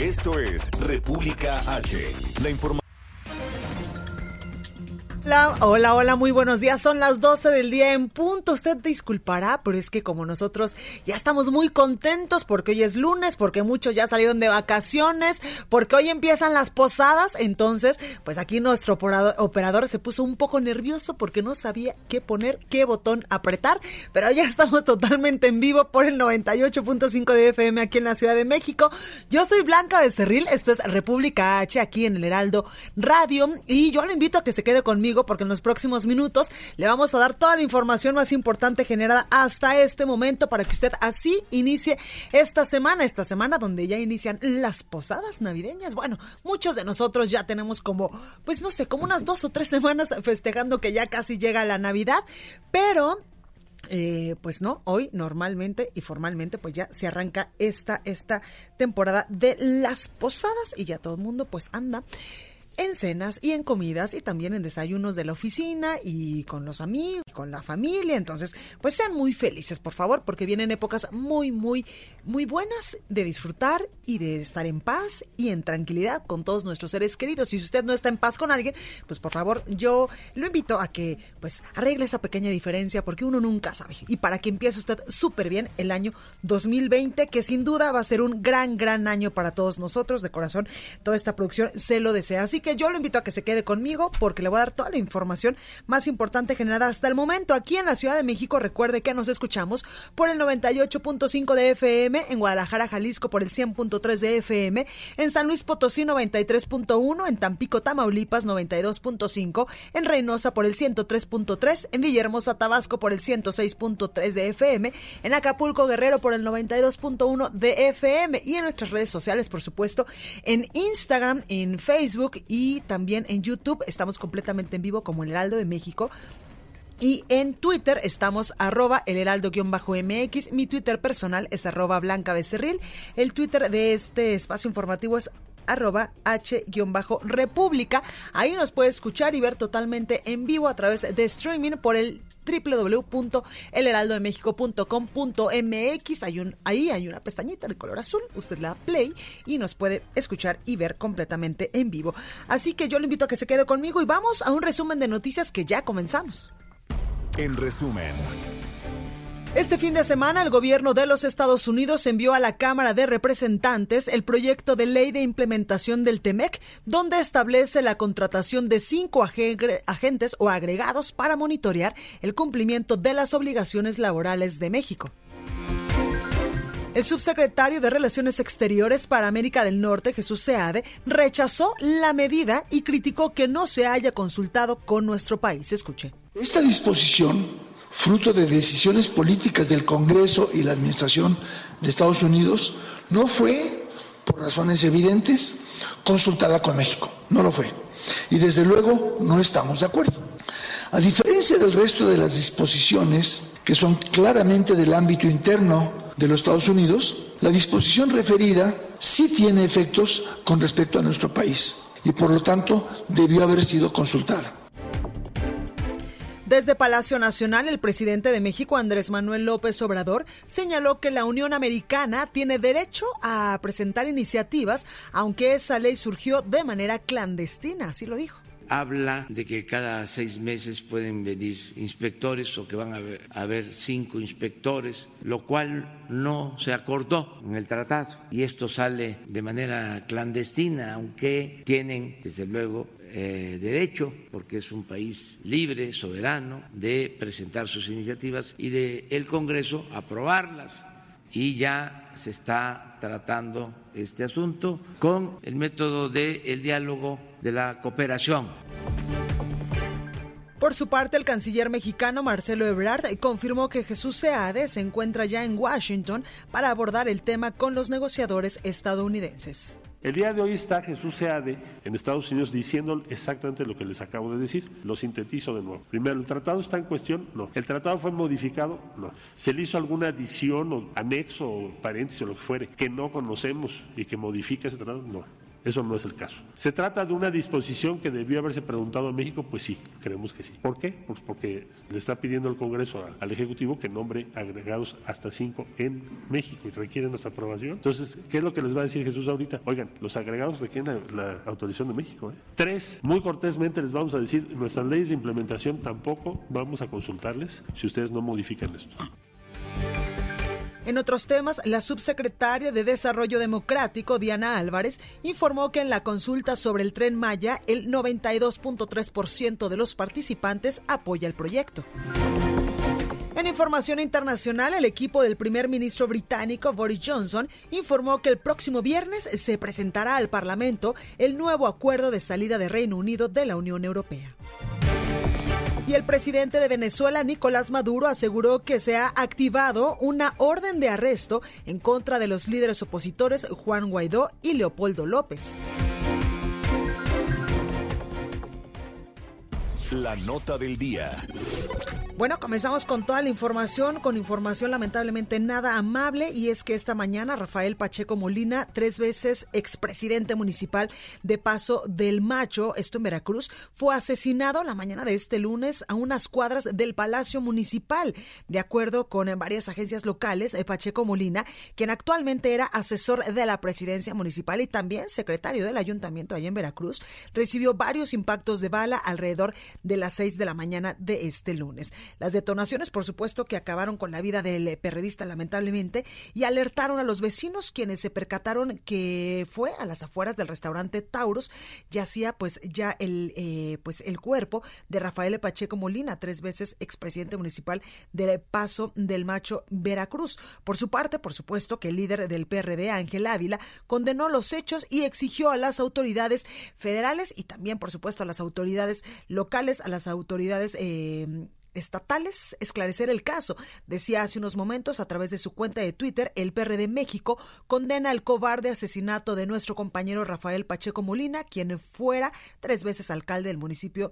Esto es República H. La información Hola, hola, hola, muy buenos días. Son las 12 del día en punto. Usted disculpará, pero es que como nosotros ya estamos muy contentos porque hoy es lunes, porque muchos ya salieron de vacaciones, porque hoy empiezan las posadas, entonces, pues aquí nuestro operador se puso un poco nervioso porque no sabía qué poner, qué botón apretar, pero ya estamos totalmente en vivo por el 98.5 de FM aquí en la Ciudad de México. Yo soy Blanca Becerril, esto es República H aquí en el Heraldo Radio y yo le invito a que se quede conmigo porque en los próximos minutos le vamos a dar toda la información más importante generada hasta este momento para que usted así inicie esta semana, esta semana donde ya inician las posadas navideñas. Bueno, muchos de nosotros ya tenemos como, pues no sé, como unas dos o tres semanas festejando que ya casi llega la Navidad, pero eh, pues no, hoy normalmente y formalmente pues ya se arranca esta, esta temporada de las posadas y ya todo el mundo pues anda en cenas y en comidas y también en desayunos de la oficina y con los amigos, y con la familia. Entonces, pues sean muy felices, por favor, porque vienen épocas muy, muy, muy buenas de disfrutar y de estar en paz y en tranquilidad con todos nuestros seres queridos. Y si usted no está en paz con alguien, pues por favor, yo lo invito a que pues arregle esa pequeña diferencia porque uno nunca sabe. Y para que empiece usted súper bien el año 2020, que sin duda va a ser un gran, gran año para todos nosotros. De corazón, toda esta producción se lo desea. Así que yo lo invito a que se quede conmigo porque le voy a dar toda la información más importante generada hasta el momento aquí en la Ciudad de México. Recuerde que nos escuchamos por el 98.5 de FM, en Guadalajara, Jalisco por el 100.3 de FM, en San Luis Potosí 93.1, en Tampico, Tamaulipas 92.5, en Reynosa por el 103.3, en Villahermosa, Tabasco por el 106.3 de FM, en Acapulco, Guerrero por el 92.1 de FM y en nuestras redes sociales, por supuesto, en Instagram, en Facebook y también en YouTube estamos completamente en vivo como el Heraldo de México. Y en Twitter estamos arroba el heraldo-mx. Mi Twitter personal es arroba blanca. El Twitter de este espacio informativo es arroba h-república. Ahí nos puede escuchar y ver totalmente en vivo a través de streaming por el www.elheraldodemexico.com.mx. Hay un, ahí hay una pestañita de color azul. Usted le da play y nos puede escuchar y ver completamente en vivo. Así que yo le invito a que se quede conmigo y vamos a un resumen de noticias que ya comenzamos. En resumen. Este fin de semana, el gobierno de los Estados Unidos envió a la Cámara de Representantes el proyecto de ley de implementación del TEMEC, donde establece la contratación de cinco agentes o agregados para monitorear el cumplimiento de las obligaciones laborales de México. El subsecretario de Relaciones Exteriores para América del Norte, Jesús Seade, rechazó la medida y criticó que no se haya consultado con nuestro país. Escuche. Esta disposición fruto de decisiones políticas del Congreso y la Administración de Estados Unidos, no fue, por razones evidentes, consultada con México. No lo fue. Y desde luego no estamos de acuerdo. A diferencia del resto de las disposiciones, que son claramente del ámbito interno de los Estados Unidos, la disposición referida sí tiene efectos con respecto a nuestro país y por lo tanto debió haber sido consultada. Desde Palacio Nacional, el presidente de México, Andrés Manuel López Obrador, señaló que la Unión Americana tiene derecho a presentar iniciativas, aunque esa ley surgió de manera clandestina, así lo dijo habla de que cada seis meses pueden venir inspectores o que van a haber, cinco inspectores, lo cual no se acordó en el tratado. Y esto sale de manera clandestina, aunque tienen, desde luego, eh, derecho, porque es un país libre, soberano, de presentar sus iniciativas y de el Congreso aprobarlas. Y ya se está tratando este asunto con el método del diálogo, de la cooperación. Por su parte, el canciller mexicano Marcelo Ebrard confirmó que Jesús Seade se encuentra ya en Washington para abordar el tema con los negociadores estadounidenses. El día de hoy está Jesús Seade en Estados Unidos diciendo exactamente lo que les acabo de decir. Lo sintetizo de nuevo. Primero, ¿el tratado está en cuestión? No. ¿El tratado fue modificado? No. ¿Se le hizo alguna adición o anexo o paréntesis o lo que fuere que no conocemos y que modifica ese tratado? No. Eso no es el caso. ¿Se trata de una disposición que debió haberse preguntado a México? Pues sí, creemos que sí. ¿Por qué? Pues porque le está pidiendo el Congreso al Ejecutivo que nombre agregados hasta cinco en México y requiere nuestra aprobación. Entonces, ¿qué es lo que les va a decir Jesús ahorita? Oigan, los agregados requieren la, autorización de México. ¿eh? Tres, muy cortésmente les vamos a decir, nuestras leyes de implementación tampoco vamos a consultarles si ustedes no modifican esto. En otros temas, la subsecretaria de Desarrollo Democrático, Diana Álvarez, informó que en la consulta sobre el tren Maya, el 92.3% de los participantes apoya el proyecto. En información internacional, el equipo del primer ministro británico Boris Johnson informó que el próximo viernes se presentará al Parlamento el nuevo acuerdo de salida de Reino Unido de la Unión Europea. Y el presidente de Venezuela, Nicolás Maduro, aseguró que se ha activado una orden de arresto en contra de los líderes opositores Juan Guaidó y Leopoldo López. La nota del día. Bueno, comenzamos con toda la información, con información lamentablemente nada amable, y es que esta mañana Rafael Pacheco Molina, tres veces expresidente municipal de Paso del Macho, esto en Veracruz, fue asesinado la mañana de este lunes a unas cuadras del Palacio Municipal. De acuerdo con varias agencias locales, eh, Pacheco Molina, quien actualmente era asesor de la presidencia municipal y también secretario del ayuntamiento allá en Veracruz, recibió varios impactos de bala alrededor de las seis de la mañana de este lunes. Las detonaciones, por supuesto, que acabaron con la vida del perredista, lamentablemente, y alertaron a los vecinos quienes se percataron que fue a las afueras del restaurante Taurus, yacía pues ya el, eh, pues, el cuerpo de Rafael Pacheco Molina, tres veces expresidente municipal del Paso del Macho, Veracruz. Por su parte, por supuesto, que el líder del PRD, Ángel Ávila, condenó los hechos y exigió a las autoridades federales y también, por supuesto, a las autoridades locales, a las autoridades eh, estatales esclarecer el caso. Decía hace unos momentos a través de su cuenta de Twitter, el PRD México condena el cobarde asesinato de nuestro compañero Rafael Pacheco Molina, quien fuera tres veces alcalde del municipio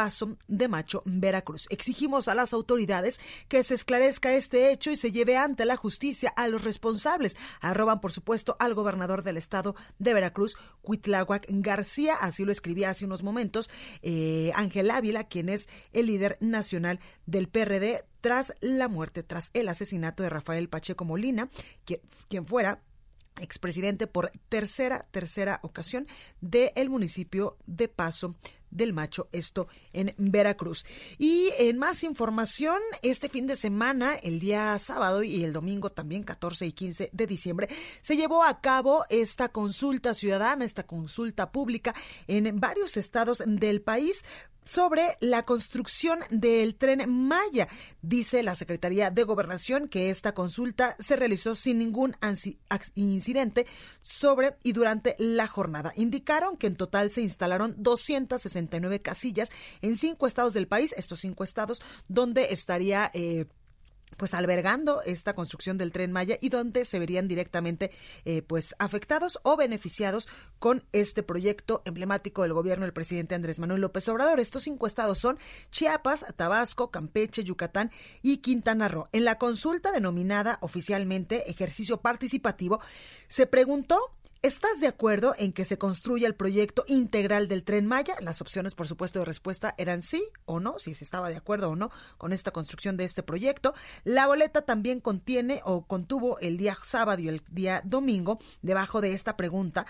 Paso de Macho, Veracruz. Exigimos a las autoridades que se esclarezca este hecho y se lleve ante la justicia a los responsables. Arroban, por supuesto, al gobernador del estado de Veracruz, Cuitláhuac García. Así lo escribía hace unos momentos eh, Ángel Ávila, quien es el líder nacional del PRD tras la muerte, tras el asesinato de Rafael Pacheco Molina, quien, quien fuera expresidente por tercera, tercera ocasión del municipio de Paso del Macho, esto en Veracruz. Y en más información, este fin de semana, el día sábado y el domingo también, 14 y 15 de diciembre, se llevó a cabo esta consulta ciudadana, esta consulta pública en varios estados del país sobre la construcción del tren Maya. Dice la Secretaría de Gobernación que esta consulta se realizó sin ningún incidente sobre y durante la jornada. Indicaron que en total se instalaron 269 casillas en cinco estados del país, estos cinco estados donde estaría... Eh, pues albergando esta construcción del tren Maya y donde se verían directamente eh, pues afectados o beneficiados con este proyecto emblemático del gobierno del presidente Andrés Manuel López Obrador. Estos cinco estados son Chiapas, Tabasco, Campeche, Yucatán y Quintana Roo. En la consulta denominada oficialmente ejercicio participativo se preguntó ¿Estás de acuerdo en que se construya el proyecto integral del tren Maya? Las opciones, por supuesto, de respuesta eran sí o no, si se estaba de acuerdo o no con esta construcción de este proyecto. La boleta también contiene o contuvo el día sábado y el día domingo, debajo de esta pregunta,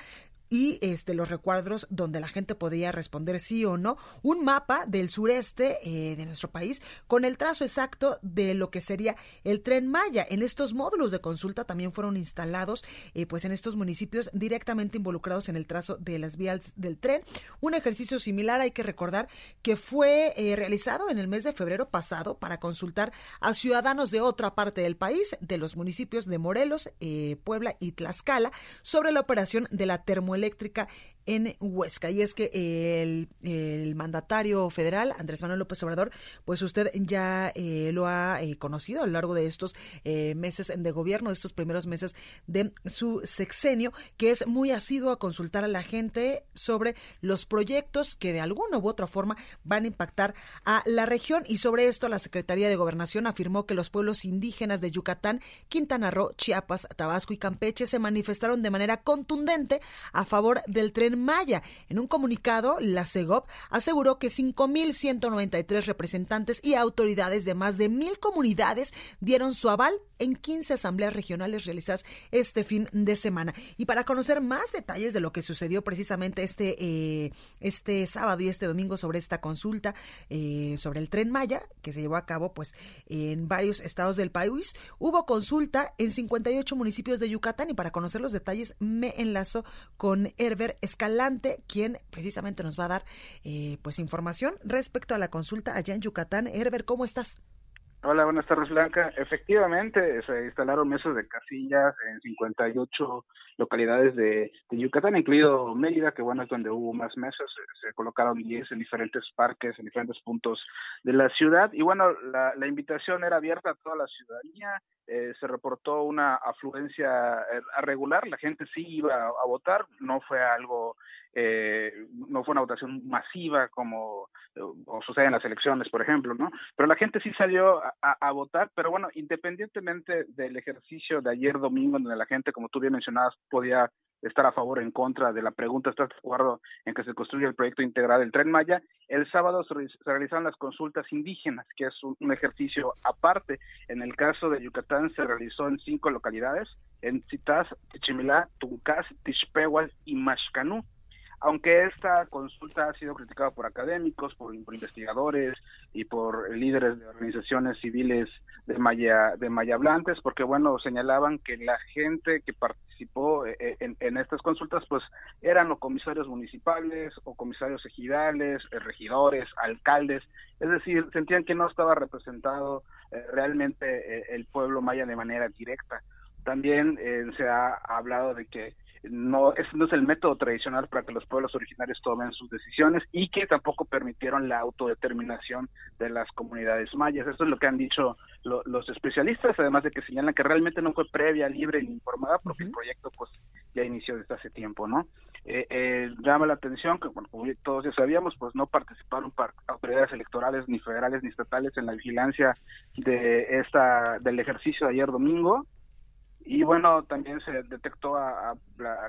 y este, los recuadros donde la gente podía responder sí o no, un mapa del sureste eh, de nuestro país con el trazo exacto de lo que sería el tren Maya. En estos módulos de consulta también fueron instalados eh, pues en estos municipios directamente involucrados en el trazo de las vías del tren. Un ejercicio similar hay que recordar que fue eh, realizado en el mes de febrero pasado para consultar a ciudadanos de otra parte del país, de los municipios de Morelos, Puebla y Tlaxcala, sobre la operación de la termoeléctrica termoeléctrica en Huesca. Y es que el, mandatario federal, Andrés Manuel López Obrador, pues usted ya eh, lo ha eh, conocido a lo largo de estos eh, meses de gobierno, estos primeros meses de su sexenio, que es muy asiduo a consultar a la gente sobre los proyectos que de alguna u otra forma van a impactar a la región. Y sobre esto, la Secretaría de Gobernación afirmó que los pueblos indígenas de Yucatán, Quintana Roo, Chiapas, Tabasco y Campeche se manifestaron de manera contundente a favor del tren Maya. En un comunicado, la CEGOP aseguró que 5.193 representantes y autoridades de más de mil comunidades dieron su aval en 15 asambleas regionales realizadas este fin de semana. Y para conocer más detalles de lo que sucedió precisamente este, eh, este sábado y este domingo sobre esta consulta eh, sobre el tren Maya, que se llevó a cabo pues en varios estados del país, hubo consulta en 58 municipios de Yucatán y para conocer los detalles me enlazo con Herbert Escalante, quien precisamente nos va a dar eh, pues información respecto a la consulta allá en Yucatán. Herbert, ¿cómo estás? Hola, buenas tardes, Blanca. Efectivamente, se instalaron mesas de casillas en 58 localidades de, Yucatán, incluido Mérida, que bueno, es donde hubo más mesas. Se, colocaron 10 en diferentes parques, en diferentes puntos de la ciudad. Y bueno, la, la invitación era abierta a toda la ciudadanía. Eh, se reportó una afluencia eh, regular. La gente sí iba a votar. No fue algo eh, no fue una votación masiva como o sucede en las elecciones, por ejemplo, ¿no? Pero la gente sí salió a, votar, pero bueno, independientemente del ejercicio de ayer domingo, donde la gente, como tú bien mencionabas, podía estar a favor o en contra de la pregunta, ¿estás de acuerdo en que se construya el proyecto integral del Tren Maya? El sábado se, realizaron las consultas indígenas, que es un, ejercicio aparte. En el caso de Yucatán se realizó en cinco localidades, en Citas, Tichimilá, Tuncás, Tishpehuas y Mashcanú aunque esta consulta ha sido criticada por académicos, por, investigadores y por líderes de organizaciones civiles de maya de mayablantes, porque bueno señalaban que la gente que participó eh, eh, en, estas consultas, pues eran o comisarios municipales o comisarios ejidales, eh, regidores, alcaldes, es decir, sentían que no estaba representado realmente el pueblo maya de manera directa. También se ha hablado de que no, ese no es el método tradicional para que los pueblos originarios tomen sus decisiones y que tampoco permitieron la autodeterminación de las comunidades mayas. Eso es lo que han dicho los especialistas, además de que señalan que realmente no fue previa, libre ni informada, porque el proyecto pues ya inició desde hace tiempo, ¿no? Eh, eh, llama la atención que, bueno, como todos ya sabíamos, pues no participaron autoridades electorales ni federales ni estatales en la vigilancia de esta del ejercicio de ayer domingo y bueno, también se detectó a,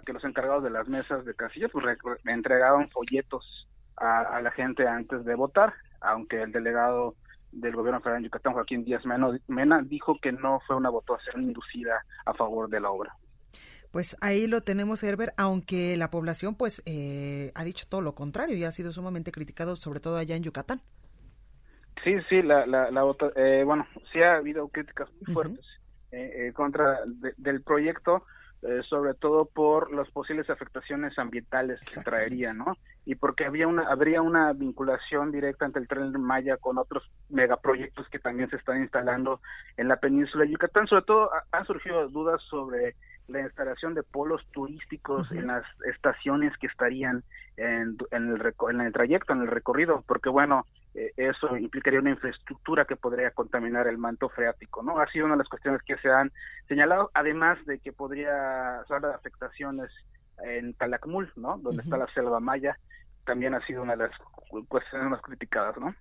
que los encargados de las mesas de casillas pues entregaban folletos a, la gente antes de votar, aunque el delegado del gobierno federal de Yucatán, Joaquín Díaz Mena, dijo que no fue una votación inducida a favor de la obra. Pues ahí lo tenemos, Herbert, aunque la población pues eh, ha dicho todo lo contrario y ha sido sumamente criticado, sobre todo allá en Yucatán. Sí, sí, la, la, eh, bueno, sí ha habido críticas muy fuertes eh, contra del proyecto, eh, sobre todo por las posibles afectaciones ambientales que traería, ¿no? Y porque había una, habría una vinculación directa entre el tren Maya con otros megaproyectos que también se están instalando en la península de Yucatán. Sobre todo han surgido dudas sobre la instalación de polos turísticos en las estaciones que estarían en, en, el, en el trayecto, en el recorrido, porque bueno, eh, eso implicaría una infraestructura que podría contaminar el manto freático, ¿no? Ha sido una de las cuestiones que se han señalado, además de que podría ser afectaciones en Calakmul, ¿no? Donde está la selva maya, también ha sido una de las cuestiones más criticadas, ¿no?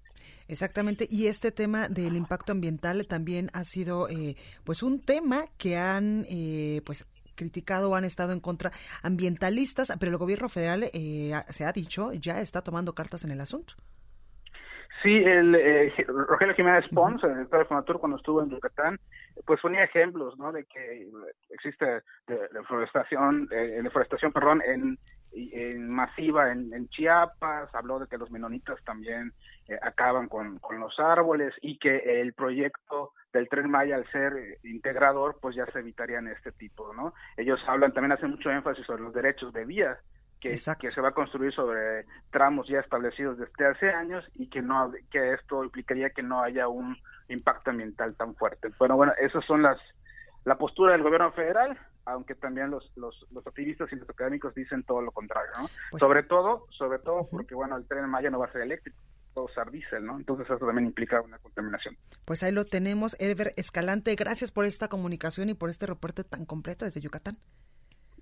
Exactamente, y este tema del impacto ambiental también ha sido, eh, pues, un tema que han, eh, pues, criticado han estado en contra ambientalistas, pero el gobierno federal, eh, se ha dicho, ya está tomando cartas en el asunto. Sí, el, eh, Rogelio Jiménez Pons, el director de Fonatur, cuando estuvo en Yucatán, pues ponía ejemplos, ¿no? De que existe deforestación, eh, deforestación, perdón, en, masiva en, Chiapas, habló de que los menonitas también eh, acaban con, los árboles y que el proyecto del Tren Maya, al ser integrador, pues ya se evitarían este tipo, ¿no? Ellos hablan, también hacen mucho énfasis sobre los derechos de vías, que, que, se va a construir sobre tramos ya establecidos desde hace años y que no que esto implicaría que no haya un impacto ambiental tan fuerte. Bueno, bueno, esas son las la postura del gobierno federal aunque también los, los, los activistas y los académicos dicen todo lo contrario, ¿no? Pues sobre todo, sobre todo porque, bueno, el tren Maya no va a ser eléctrico, va a usar diésel, ¿no? Entonces eso también implica una contaminación. Pues ahí lo tenemos, Ever Escalante, gracias por esta comunicación y por este reporte tan completo desde Yucatán.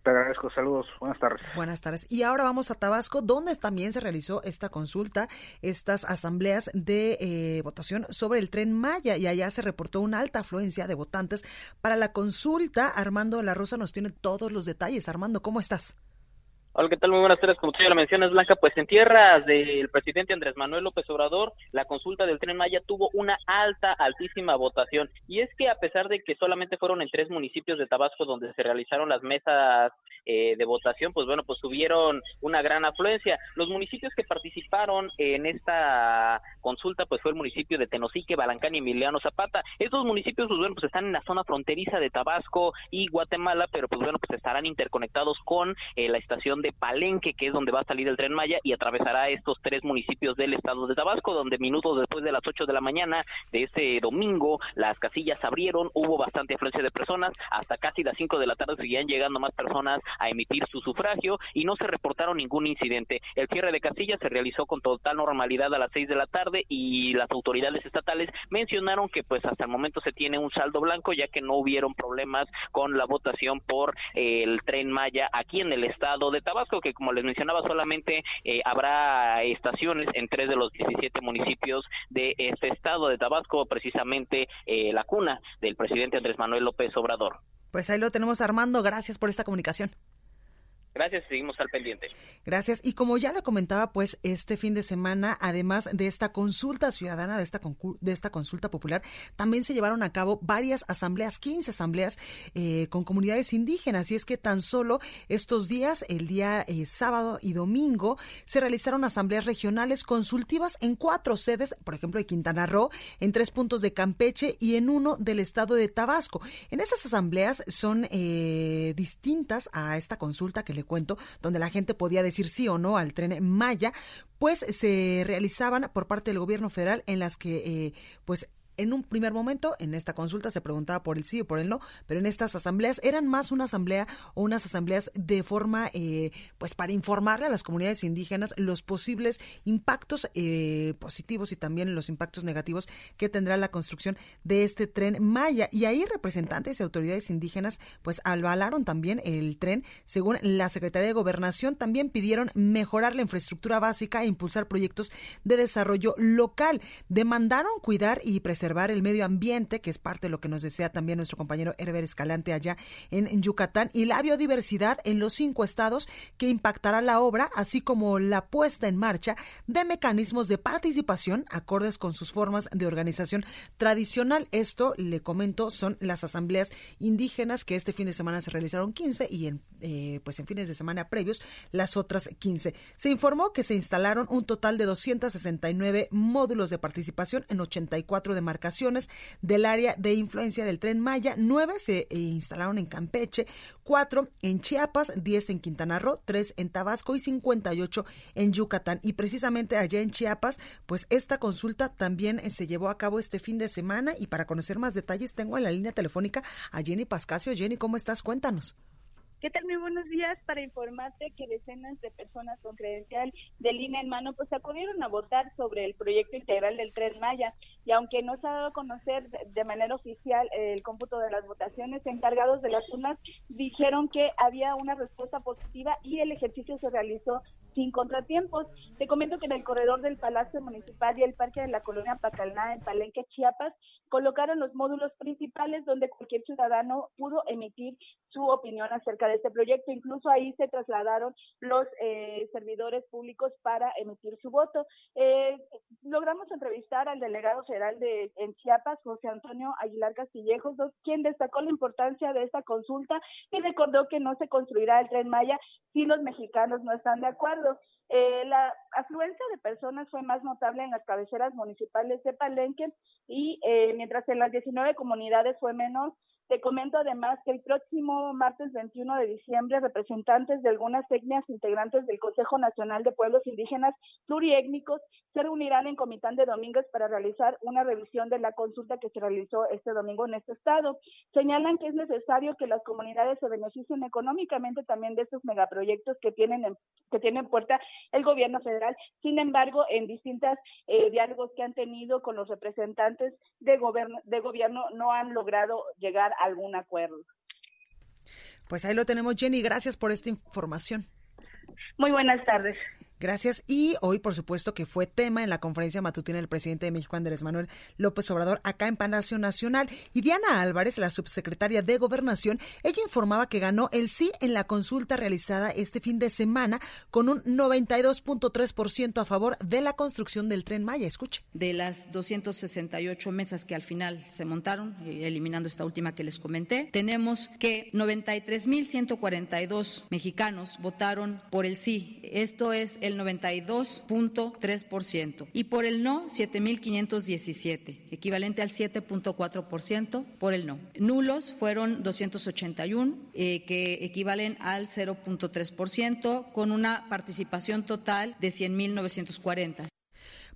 Te agradezco, saludos, buenas tardes. Buenas tardes. Y ahora vamos a Tabasco, donde también se realizó esta consulta, estas asambleas de eh, votación sobre el tren Maya, y allá se reportó una alta afluencia de votantes para la consulta. Armando La Rosa nos tiene todos los detalles. Armando, ¿cómo estás? Hola, ¿qué tal? Muy buenas tardes. Como tú ya lo mencionas, Blanca, pues en tierras del presidente Andrés Manuel López Obrador, la consulta del Tren Maya tuvo una alta, altísima votación. Y es que a pesar de que solamente fueron en tres municipios de Tabasco donde se realizaron las mesas eh, de votación, pues bueno, pues tuvieron una gran afluencia. Los municipios que participaron en esta consulta, pues fue el municipio de Tenosique, Balancán y Emiliano Zapata. Estos municipios, pues bueno, pues están en la zona fronteriza de Tabasco y Guatemala, pero pues bueno, pues estarán interconectados con eh, la estación de Palenque, que es donde va a salir el tren Maya, y atravesará estos tres municipios del estado de Tabasco, donde minutos después de las 8 de la mañana de este domingo, las casillas abrieron, hubo bastante afluencia de personas, hasta casi las 5 de la tarde seguían llegando más personas a emitir su sufragio y no se reportaron ningún incidente. El cierre de casillas se realizó con total normalidad a las 6 de la tarde y las autoridades estatales mencionaron que pues hasta el momento se tiene un saldo blanco ya que no hubieron problemas con la votación por el tren Maya aquí en el estado de Tabasco que como les mencionaba solamente eh, habrá estaciones en tres de los 17 municipios de este estado de Tabasco, precisamente eh, la cuna del presidente Andrés Manuel López Obrador. Pues ahí lo tenemos Armando, gracias por esta comunicación. Gracias, seguimos al pendiente. Gracias. Y como ya le comentaba, pues este fin de semana, además de esta consulta ciudadana, de esta, de esta consulta popular, también se llevaron a cabo varias asambleas, 15 asambleas eh, con comunidades indígenas. Y es que tan solo estos días, el día eh, sábado y domingo, se realizaron asambleas regionales consultivas en cuatro sedes, por ejemplo, de Quintana Roo, en tres puntos de Campeche y en uno del estado de Tabasco. En esas asambleas son eh, distintas a esta consulta que le cuento, donde la gente podía decir sí o no al tren Maya, pues se realizaban por parte del gobierno federal en las que eh, pues en un primer momento, en esta consulta se preguntaba por el sí o por el no, pero en estas asambleas eran más una asamblea o unas asambleas de forma, eh, pues para informarle a las comunidades indígenas los posibles impactos eh, positivos y también los impactos negativos que tendrá la construcción de este tren Maya. Y ahí representantes y autoridades indígenas pues avalaron también el tren. Según la Secretaría de Gobernación, también pidieron mejorar la infraestructura básica e impulsar proyectos de desarrollo local. Demandaron cuidar y preservar el medio ambiente, que es parte de lo que nos desea también nuestro compañero Herbert Escalante allá en, Yucatán, y la biodiversidad en los cinco estados que impactará la obra, así como la puesta en marcha de mecanismos de participación acordes con sus formas de organización tradicional. Esto, le comento, son las asambleas indígenas que este fin de semana se realizaron 15 y en, eh, pues en fines de semana previos las otras 15. Se informó que se instalaron un total de 269 módulos de participación en 84 de del área de influencia del tren Maya. Nueve se eh, instalaron en Campeche, cuatro en Chiapas, diez en Quintana Roo, tres en Tabasco y 58 en Yucatán. Y precisamente allá en Chiapas, pues esta consulta también eh, se llevó a cabo este fin de semana. Y para conocer más detalles, tengo en la línea telefónica a Jenny Pascasio. Jenny, ¿cómo estás? Cuéntanos. ¿Qué tal? Muy buenos días para informarte que decenas de personas con credencial de línea en mano pues acudieron a votar sobre el proyecto integral del Tren Maya y aunque no se ha dado a conocer de manera oficial el cómputo de las votaciones, encargados de las urnas dijeron que había una respuesta positiva y el ejercicio se realizó sin contratiempos. Te comento que en el corredor del Palacio Municipal y el Parque de la Colonia Pacalná en Palenque, Chiapas, colocaron los módulos principales donde cualquier ciudadano pudo emitir su opinión acerca de este proyecto. Incluso ahí se trasladaron los eh, servidores públicos para emitir su voto. Eh, logramos entrevistar al delegado federal de en Chiapas, José Antonio Aguilar Castillejos, quien destacó la importancia de esta consulta y recordó que no se construirá el tren Maya si los mexicanos no están de acuerdo. Eh, la afluencia de personas fue más notable en las cabeceras municipales de Palenque y eh, mientras en las 19 comunidades fue menos, Te comento además que el próximo martes 21 de diciembre, representantes de algunas etnias integrantes del Consejo Nacional de Pueblos Indígenas Pluriétnicos se reunirán en Comitán de Domínguez para realizar una revisión de la consulta que se realizó este domingo en este estado. Señalan que es necesario que las comunidades se beneficien económicamente también de estos megaproyectos que tienen en, que tienen puerta el gobierno federal. Sin embargo, en distintas eh, diálogos que han tenido con los representantes de gobierno, de gobierno no han logrado llegar algún acuerdo. Pues ahí lo tenemos, Jenny. Gracias por esta información. Muy buenas tardes. Gracias. Y hoy, por supuesto, que fue tema en la conferencia matutina del presidente de México, Andrés Manuel López Obrador, acá en Palacio Nacional. Y Diana Álvarez, la subsecretaria de Gobernación, ella informaba que ganó el sí en la consulta realizada este fin de semana con un 92.3% a favor de la construcción del tren Maya. Escuche. De las 268 mesas que al final se montaron, eh, eliminando esta última que les comenté, tenemos que 93.142 mexicanos votaron por el sí. Esto es el 92.3%, y por el no 7.517, equivalente al 7.4% por el no. Nulos fueron 281, eh, que equivalen al 0.3%, con una participación total de 100.940.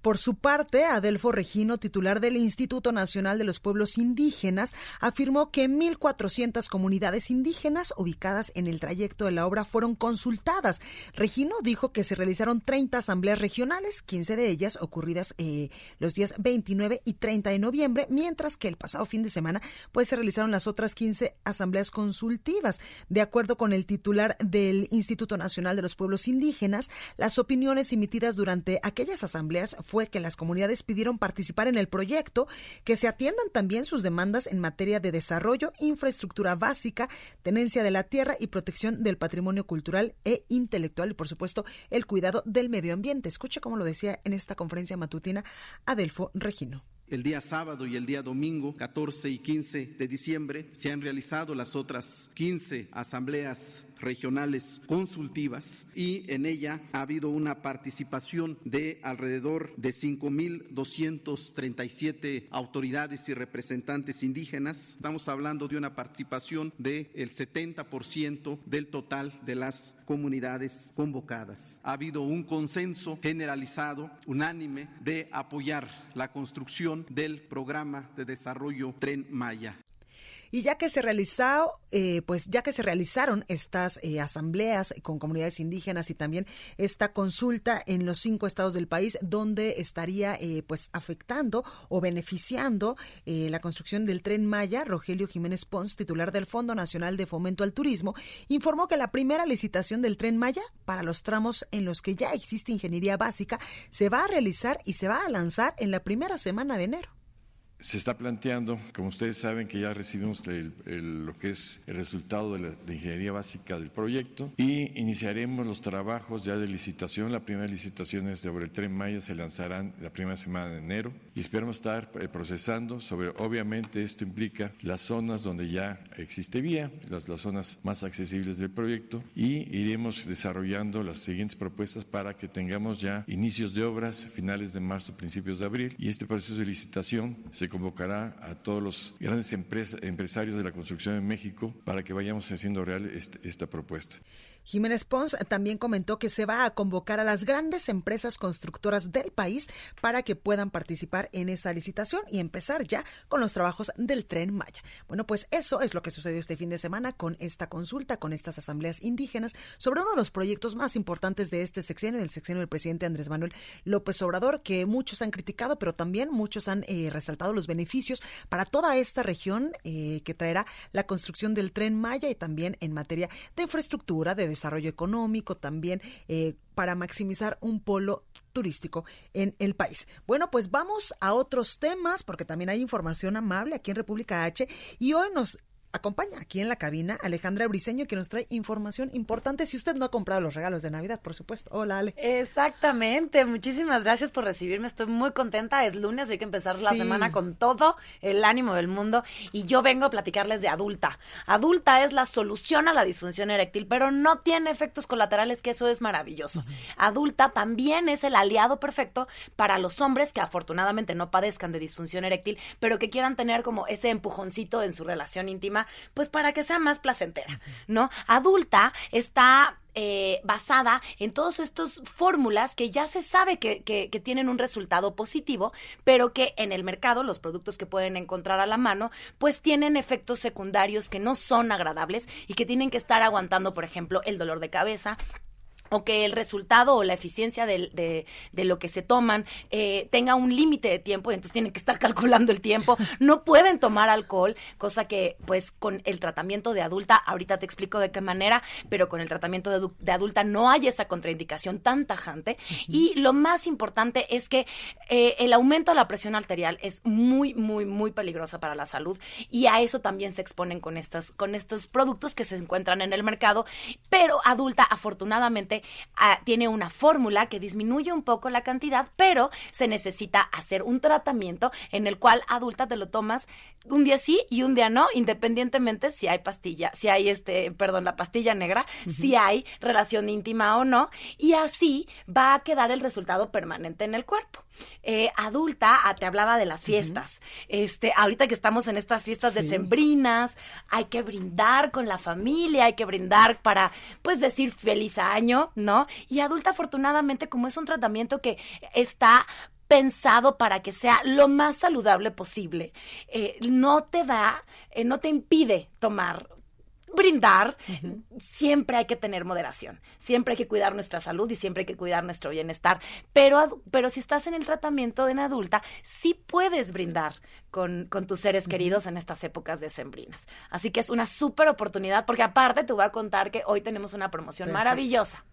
Por su parte, Adelfo Regino, titular del Instituto Nacional de los Pueblos Indígenas, afirmó que 1.400 comunidades indígenas ubicadas en el trayecto de la obra fueron consultadas. Regino dijo que se realizaron 30 asambleas regionales, 15 de ellas ocurridas eh, los días 29 y 30 de noviembre, mientras que el pasado fin de semana pues se realizaron las otras 15 asambleas consultivas. De acuerdo con el titular del Instituto Nacional de los Pueblos Indígenas, las opiniones emitidas durante aquellas asambleas fue que las comunidades pidieron participar en el proyecto, que se atiendan también sus demandas en materia de desarrollo, infraestructura básica, tenencia de la tierra y protección del patrimonio cultural e intelectual y, por supuesto, el cuidado del medio ambiente. Escuche cómo lo decía en esta conferencia matutina Adelfo Regino. El día sábado y el día domingo, 14 y 15 de diciembre, se han realizado las otras 15 asambleas regionales consultivas y en ella ha habido una participación de alrededor de 5.237 autoridades y representantes indígenas. Estamos hablando de una participación del 70% del total de las comunidades convocadas. Ha habido un consenso generalizado, unánime, de apoyar la construcción del programa de desarrollo Tren Maya. Y ya que se realizó, eh, pues ya que se realizaron estas eh, asambleas con comunidades indígenas y también esta consulta en los cinco estados del país donde estaría eh, pues afectando o beneficiando la construcción del tren Maya, Rogelio Jiménez Pons, titular del Fondo Nacional de Fomento al Turismo, informó que la primera licitación del tren Maya para los tramos en los que ya existe ingeniería básica se va a realizar y se va a lanzar en la primera semana de enero se está planteando, como ustedes saben que ya recibimos lo que es el resultado de la ingeniería básica del proyecto y iniciaremos los trabajos ya de licitación. La primera licitación es sobre el tren Maya, se lanzarán la primera semana de enero y esperamos estar eh, procesando sobre, obviamente esto implica las zonas donde ya existe vía, las, las zonas más accesibles del proyecto y iremos desarrollando las siguientes propuestas para que tengamos ya inicios de obras finales de marzo, principios de abril y este proceso de licitación se convocará a todos los grandes empresarios de la construcción en México para que vayamos haciendo real este, esta propuesta. Jiménez Pons también comentó que se va a convocar a las grandes empresas constructoras del país para que puedan participar en esta licitación y empezar ya con los trabajos del tren Maya. Bueno, pues eso es lo que sucedió este fin de semana con esta consulta, con estas asambleas indígenas sobre uno de los proyectos más importantes de este sexenio, del sexenio del presidente Andrés Manuel López Obrador, que muchos han criticado, pero también muchos han eh, resaltado los beneficios para toda esta región eh, que traerá la construcción del tren Maya y también en materia de infraestructura, de desarrollo económico, también eh, para maximizar un polo turístico en el país. Bueno, pues vamos a otros temas porque también hay información amable aquí en República H y hoy nos acompaña aquí en la cabina Alejandra Briseño que nos trae información importante si usted no ha comprado los regalos de Navidad, por supuesto. Hola, Ale. Exactamente. Muchísimas gracias por recibirme. Estoy muy contenta. Es lunes, hay que empezar la semana con todo el ánimo del mundo y yo vengo a platicarles de adulta. Adulta es la solución a la disfunción eréctil, pero no tiene efectos colaterales, que eso es maravilloso. Adulta también es el aliado perfecto para los hombres que afortunadamente no padezcan de disfunción eréctil, pero que quieran tener como ese empujoncito en su relación íntima pues para que sea más placentera, ¿no? Adulta está eh, basada en todas estas fórmulas que ya se sabe que, tienen un resultado positivo, pero que en el mercado, los productos que pueden encontrar a la mano, pues tienen efectos secundarios que no son agradables y que tienen que estar aguantando, por ejemplo, el dolor de cabeza, o que el resultado o la eficiencia de, de, de lo que se toman eh, tenga un límite de tiempo y entonces tienen que estar calculando el tiempo. No pueden tomar alcohol, cosa que pues con el tratamiento de adulta, ahorita te explico de qué manera, pero con el tratamiento de, de adulta no hay esa contraindicación tan tajante. Y lo más importante es que eh, el aumento de la presión arterial es muy, muy, muy peligrosa para la salud y a eso también se exponen con, estas, con estos productos que se encuentran en el mercado, pero adulta afortunadamente uh, tiene una fórmula que disminuye un poco la cantidad, pero se necesita hacer un tratamiento en el cual adulta te lo tomas un día sí y un día no, independientemente si hay pastilla, si hay este, perdón, la pastilla negra, uh -huh. si hay relación íntima o no, y así va a quedar el resultado permanente en el cuerpo. Eh, adulta, ah, te hablaba de las fiestas. Uh -huh. Este, ahorita que estamos en estas fiestas sí. decembrinas, hay que brindar con la familia, hay que brindar para, pues, decir feliz año, ¿no? Y adulta, afortunadamente, como es un tratamiento que está pensado para que sea lo más saludable posible, eh, no te da, eh, no te impide tomar brindar, uh -huh. siempre hay que tener moderación, siempre hay que cuidar nuestra salud y siempre hay que cuidar nuestro bienestar, pero, pero si estás en el tratamiento en adulta, sí puedes brindar con, con tus seres uh -huh. queridos en estas épocas decembrinas. Así que es una súper oportunidad, porque aparte te voy a contar que hoy tenemos una promoción Perfecto. maravillosa.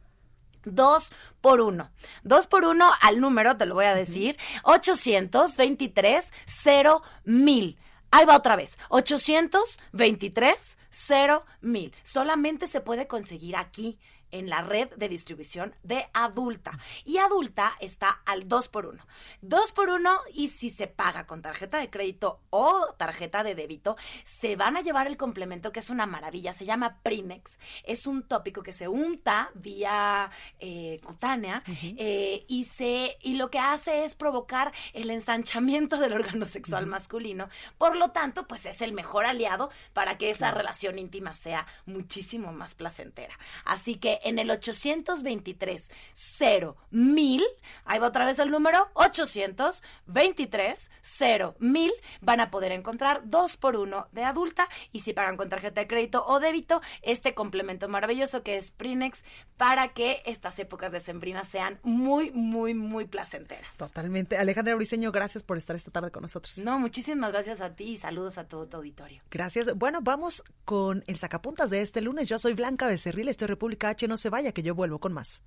Dos por uno. Dos por uno al número, te lo voy a decir, uh -huh. 823 cero mil. Ahí va otra vez. 823 cero mil. Solamente se puede conseguir aquí en la red de distribución de adulta. Y adulta está al 2 por 1 2 por 1 y si se paga con tarjeta de crédito o tarjeta de débito, se van a llevar el complemento que es una maravilla. Se llama Prinex. Es un tópico que se unta vía eh, cutánea uh -huh. eh, y, se, y lo que hace es provocar el ensanchamiento del órgano sexual uh -huh. masculino. Por lo tanto, pues es el mejor aliado para que esa relación íntima sea muchísimo más placentera. Así que en el 823 0 mil, ahí va otra vez el número, 823 0 mil, van a poder encontrar dos por uno de adulta y si pagan con tarjeta de crédito o débito, este complemento maravilloso que es Prinex para que estas épocas decembrinas sean muy, muy, muy placenteras. Totalmente. Alejandra Briseño, gracias por estar esta tarde con nosotros. No, muchísimas gracias a ti y saludos a todo tu auditorio. Gracias. Bueno, vamos con el sacapuntas de este lunes. Yo soy Blanca Becerril, estoy República H no se vaya, que yo vuelvo con más.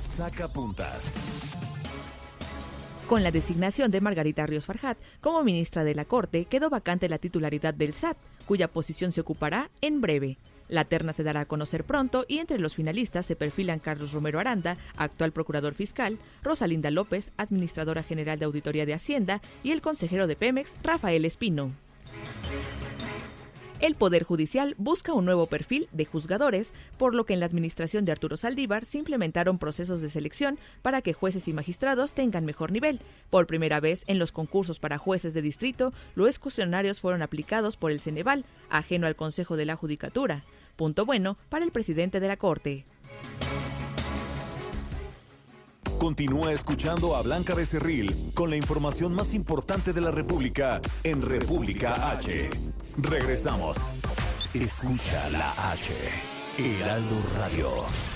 Saca puntas. Con la designación de Margarita Ríos Farjat como ministra de la Corte, quedó vacante la titularidad del SAT, cuya posición se ocupará en breve. La terna se dará a conocer pronto y entre los finalistas se perfilan Carlos Romero Aranda, actual procurador fiscal, Rosalinda López, administradora general de Auditoría de Hacienda, y el consejero de Pemex, Rafael Espino. El Poder Judicial busca un nuevo perfil de juzgadores, por lo que en la administración de Arturo Saldívar se implementaron procesos de selección para que jueces y magistrados tengan mejor nivel. Por primera vez en los concursos para jueces de distrito, los cuestionarios fueron aplicados por el Ceneval, ajeno al Consejo de la Judicatura. Punto bueno para el presidente de la Corte. Continúa escuchando a Blanca Becerril con la información más importante de la República en República H. Regresamos. Escucha la H. Heraldo Radio.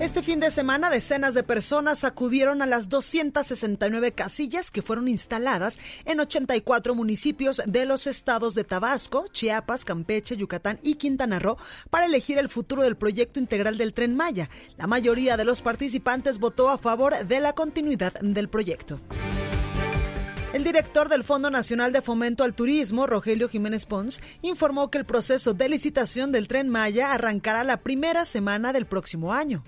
Este fin de semana, decenas de personas acudieron a las 269 casillas que fueron instaladas en 84 municipios de los estados de Tabasco, Chiapas, Campeche, Yucatán y Quintana Roo para elegir el futuro del proyecto integral del tren Maya. La mayoría de los participantes votó a favor de la continuidad del proyecto. El director del Fondo Nacional de Fomento al Turismo, Rogelio Jiménez Pons, informó que el proceso de licitación del tren Maya arrancará la primera semana del próximo año.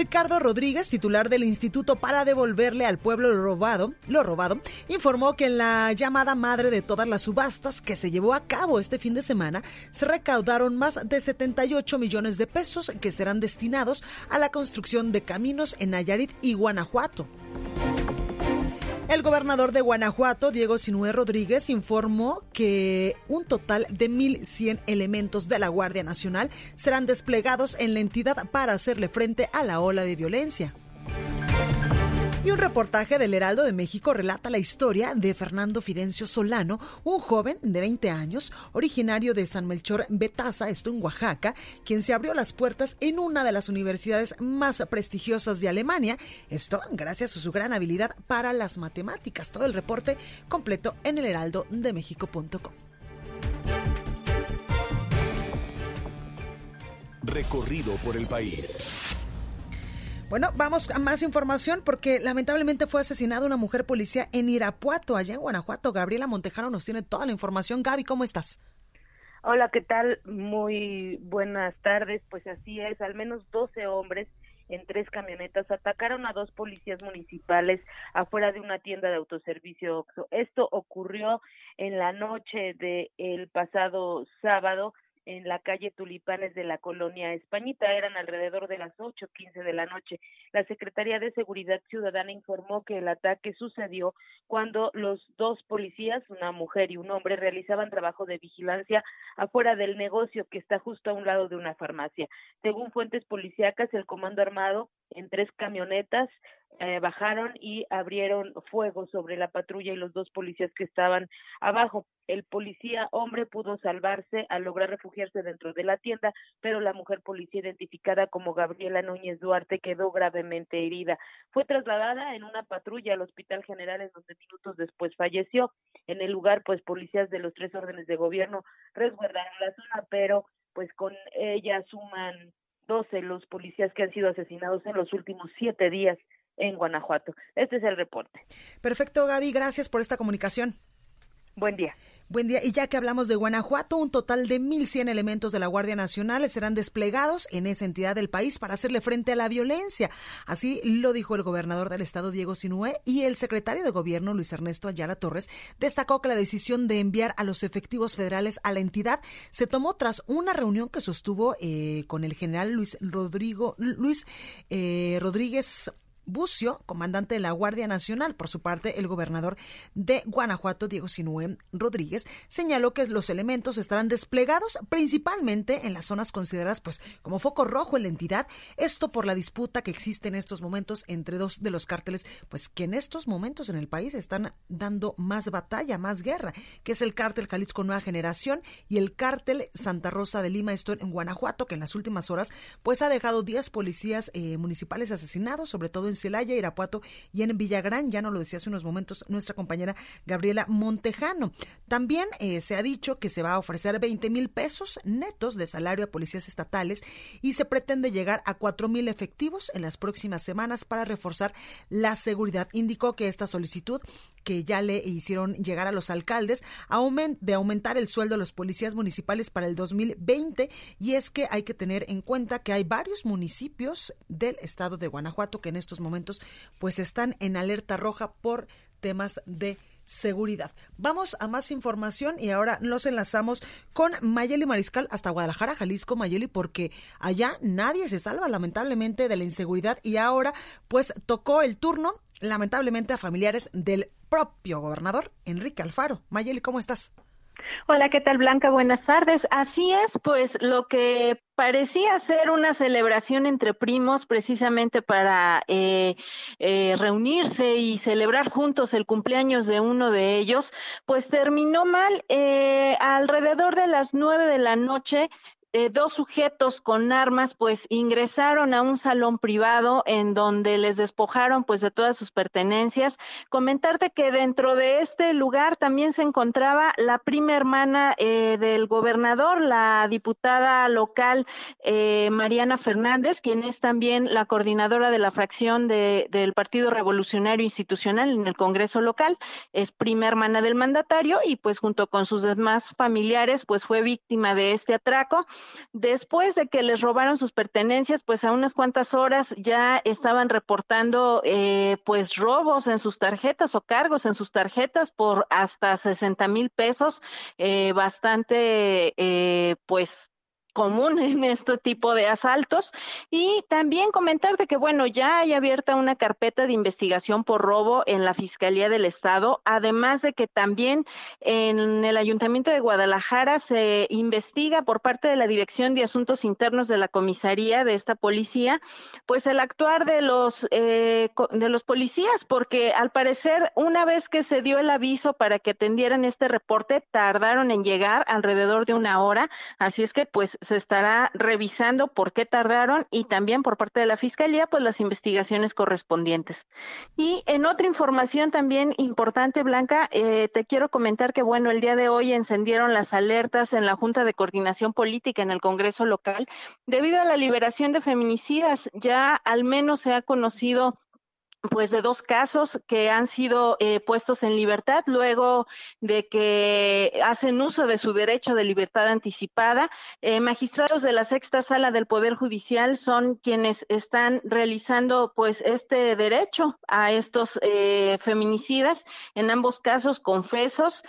Ricardo Rodríguez, titular del Instituto para devolverle al pueblo lo robado, lo robado, informó que en la llamada madre de todas las subastas que se llevó a cabo este fin de semana, se recaudaron más de 78 millones de pesos que serán destinados a la construcción de caminos en Nayarit y Guanajuato. El gobernador de Guanajuato, Diego Sinué Rodríguez, informó que un total de 1.100 elementos de la Guardia Nacional serán desplegados en la entidad para hacerle frente a la ola de violencia. Y un reportaje del Heraldo de México relata la historia de Fernando Fidencio Solano, un joven de 20 años, originario de San Melchor Betaza, esto en Oaxaca, quien se abrió las puertas en una de las universidades más prestigiosas de Alemania, esto gracias a su gran habilidad para las matemáticas. Todo el reporte completo en el heraldodemexico.com. Recorrido por el país. Bueno, vamos a más información porque lamentablemente fue asesinada una mujer policía en Irapuato, allá en Guanajuato. Gabriela Montejano nos tiene toda la información. Gaby, ¿cómo estás? Hola, ¿qué tal? Muy buenas tardes. Pues así es, al menos 12 hombres en tres camionetas atacaron a dos policías municipales afuera de una tienda de autoservicio Esto ocurrió en la noche del pasado sábado en la calle Tulipanes de la colonia Españita. Eran alrededor de las ocho quince de la noche. La Secretaría de Seguridad Ciudadana informó que el ataque sucedió cuando los dos policías, una mujer y un hombre, realizaban trabajo de vigilancia afuera del negocio que está justo a un lado de una farmacia. Según fuentes policíacas, el comando armado en tres camionetas eh, bajaron y abrieron fuego sobre la patrulla y los dos policías que estaban abajo. El policía hombre pudo salvarse al lograr refugiarse dentro de la tienda, pero la mujer policía identificada como Gabriela Núñez Duarte quedó gravemente herida. Fue trasladada en una patrulla al Hospital General en donde minutos después falleció. En el lugar, pues policías de los tres órdenes de gobierno resguardaron la zona, pero pues con ella suman 12 los policías que han sido asesinados en los últimos siete días en Guanajuato. Este es el reporte. Perfecto, Gaby. Gracias por esta comunicación. Buen día. Buen día. Y ya que hablamos de Guanajuato, un total de 1.100 elementos de la Guardia Nacional serán desplegados en esa entidad del país para hacerle frente a la violencia. Así lo dijo el gobernador del estado, Diego Sinué, y el secretario de gobierno, Luis Ernesto Ayala Torres, destacó que la decisión de enviar a los efectivos federales a la entidad se tomó tras una reunión que sostuvo eh, con el general Luis Rodrigo, Luis eh, Rodríguez Bucio, comandante de la Guardia Nacional. Por su parte, el gobernador de Guanajuato, Diego Sinué Rodríguez, señaló que los elementos estarán desplegados principalmente en las zonas consideradas pues como foco rojo en la entidad, esto por la disputa que existe en estos momentos entre dos de los cárteles, pues que en estos momentos en el país están dando más batalla, más guerra, que es el cártel Jalisco Nueva Generación y el cártel Santa Rosa de Lima, en Guanajuato, que en las últimas horas pues ha dejado 10 policías eh, municipales asesinados, sobre todo en Celaya, Irapuato y en Villagrán. Ya nos lo decía hace unos momentos nuestra compañera Gabriela Montejano. También eh, se ha dicho que se va a ofrecer 20 mil pesos netos de salario a policías estatales y se pretende llegar a 4 mil efectivos en las próximas semanas para reforzar la seguridad. Indicó que esta solicitud que ya le hicieron llegar a los alcaldes de aumentar el sueldo de los policías municipales para el 2020 y es que hay que tener en cuenta que hay varios municipios del estado de Guanajuato que en estos momentos pues están en alerta roja por temas de seguridad. Vamos a más información y ahora nos enlazamos con Mayeli Mariscal hasta Guadalajara, Jalisco, Mayeli, porque allá nadie se salva lamentablemente de la inseguridad y ahora pues tocó el turno lamentablemente a familiares del propio gobernador Enrique Alfaro. Mayeli, ¿cómo estás? Hola, ¿qué tal Blanca? Buenas tardes. Así es, pues lo que parecía ser una celebración entre primos precisamente para eh, eh, reunirse y celebrar juntos el cumpleaños de uno de ellos, pues terminó mal. Eh, alrededor de las nueve de la noche eh, dos sujetos con armas pues ingresaron a un salón privado en donde les despojaron pues de todas sus pertenencias. Comentarte que dentro de este lugar también se encontraba la prima hermana eh, del gobernador, la diputada local eh, Mariana Fernández, quien es también la coordinadora de la fracción de, del Partido Revolucionario Institucional en el Congreso local, es prima hermana del mandatario y pues junto con sus demás familiares pues fue víctima de este atraco. Después de que les robaron sus pertenencias, pues a unas cuantas horas ya estaban reportando eh, pues robos en sus tarjetas o cargos en sus tarjetas por hasta 60 mil pesos, eh, bastante eh, pues común en este tipo de asaltos. Y también comentarte que bueno ya hay abierta una carpeta de investigación por robo en la Fiscalía del Estado además de que también en el Ayuntamiento de Guadalajara se investiga por parte de la Dirección de Asuntos Internos de la comisaría de esta policía pues el actuar de los eh, de los policías porque al parecer una vez que se dio el aviso para que atendieran este reporte tardaron en llegar alrededor de una hora. Así es que pues se estará revisando por qué tardaron y también por parte de la Fiscalía, pues las investigaciones correspondientes. Y en otra información también importante, Blanca, eh, te quiero comentar que, bueno, el día de hoy encendieron las alertas en la Junta de Coordinación Política en el Congreso local debido a la liberación de feminicidas. Ya al menos se ha conocido pues de dos casos que han sido eh, puestos en libertad luego de que hacen uso de su derecho de libertad anticipada. Eh, magistrados de la sexta sala del Poder Judicial son quienes están realizando pues este derecho a estos eh, feminicidas, en ambos casos confesos,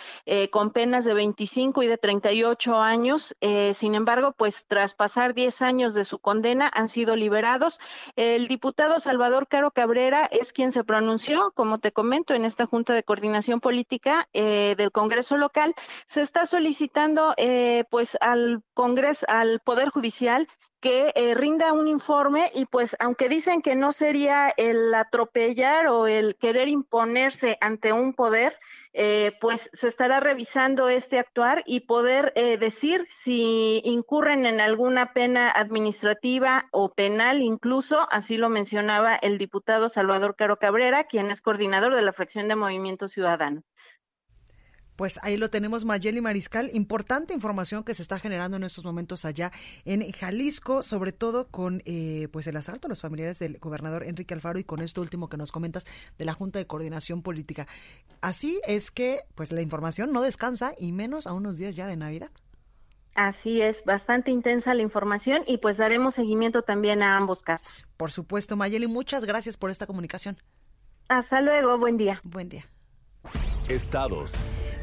con penas de 25 y de 38 años. sin embargo, pues tras pasar 10 años de su condena han sido liberados. El diputado Salvador Caro Cabrera es quien se pronunció, como te comento, en esta Junta de Coordinación Política eh, del Congreso local. Se está solicitando, eh, pues, al Congreso, al Poder Judicial que eh, rinda un informe y pues aunque dicen que no sería el atropellar o el querer imponerse ante un poder, eh, pues se estará revisando este actuar y poder eh, decir si incurren en alguna pena administrativa o penal incluso, así lo mencionaba el diputado Salvador Caro Cabrera, quien es coordinador de la fracción de Movimiento Ciudadano. Pues ahí lo tenemos, Mayeli Mariscal. Importante información que se está generando en estos momentos allá en Jalisco, sobre todo con eh, pues el asalto a los familiares del gobernador Enrique Alfaro y con esto último que nos comentas de la Junta de Coordinación Política. Así es que pues la información no descansa y menos a unos días ya de Navidad. Así es, bastante intensa la información y pues daremos seguimiento también a ambos casos. Por supuesto, Mayeli, muchas gracias por esta comunicación. Hasta luego, buen día. Buen día. Estados.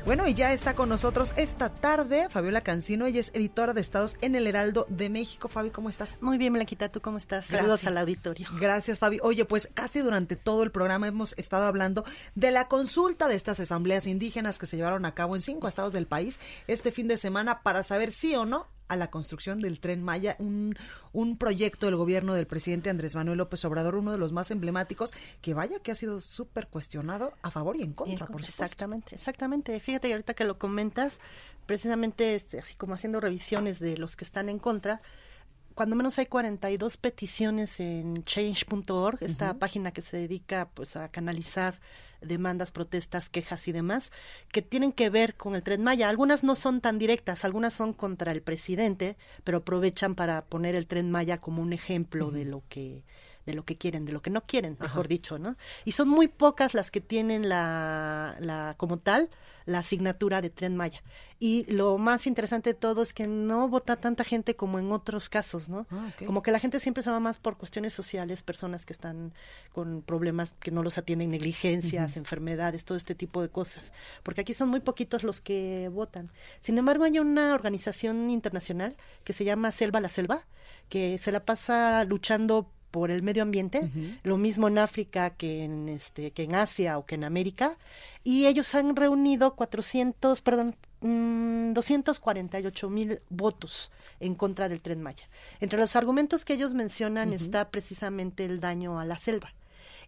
Bueno, y ya está con nosotros esta tarde Fabiola Cancino, ella es editora de Estados en el Heraldo de México. Fabi, ¿cómo estás? Muy bien, Blanquita, ¿tú cómo estás? Saludos al auditorio. Gracias, Fabi. Oye, pues casi durante todo el programa hemos estado hablando de la consulta de estas asambleas indígenas que se llevaron a cabo en cinco estados del país este fin de semana para saber si o no a la construcción del tren Maya, un, un proyecto del gobierno del presidente Andrés Manuel López Obrador, uno de los más emblemáticos, que vaya que ha sido súper cuestionado a favor y en contra, por supuesto. Exactamente, exactamente. Fíjate, ahorita que lo comentas, precisamente este, así como haciendo revisiones de los que están en contra, cuando menos hay 42 peticiones en change.org, esta página que se dedica pues a canalizar demandas, protestas, quejas y demás, que tienen que ver con el tren Maya. Algunas no son tan directas, algunas son contra el presidente, pero aprovechan para poner el tren Maya como un ejemplo de lo que de lo que quieren, de lo que no quieren, mejor dicho, ¿no? Y son muy pocas las que tienen la, la, como tal, la asignatura de Tren Maya. Y lo más interesante de todo es que no vota tanta gente como en otros casos, ¿no? Ah, como que la gente siempre se va más por cuestiones sociales, personas que están con problemas que no los atienden, negligencias, enfermedades, todo este tipo de cosas. Porque aquí son muy poquitos los que votan. Sin embargo, hay una organización internacional que se llama Selva la Selva, que se la pasa luchando por el medio ambiente, lo mismo en África que en este que en Asia o que en América, y ellos han reunido 400, perdón, mm, 248 mil votos en contra del tren Maya. Entre los argumentos que ellos mencionan está precisamente el daño a la selva.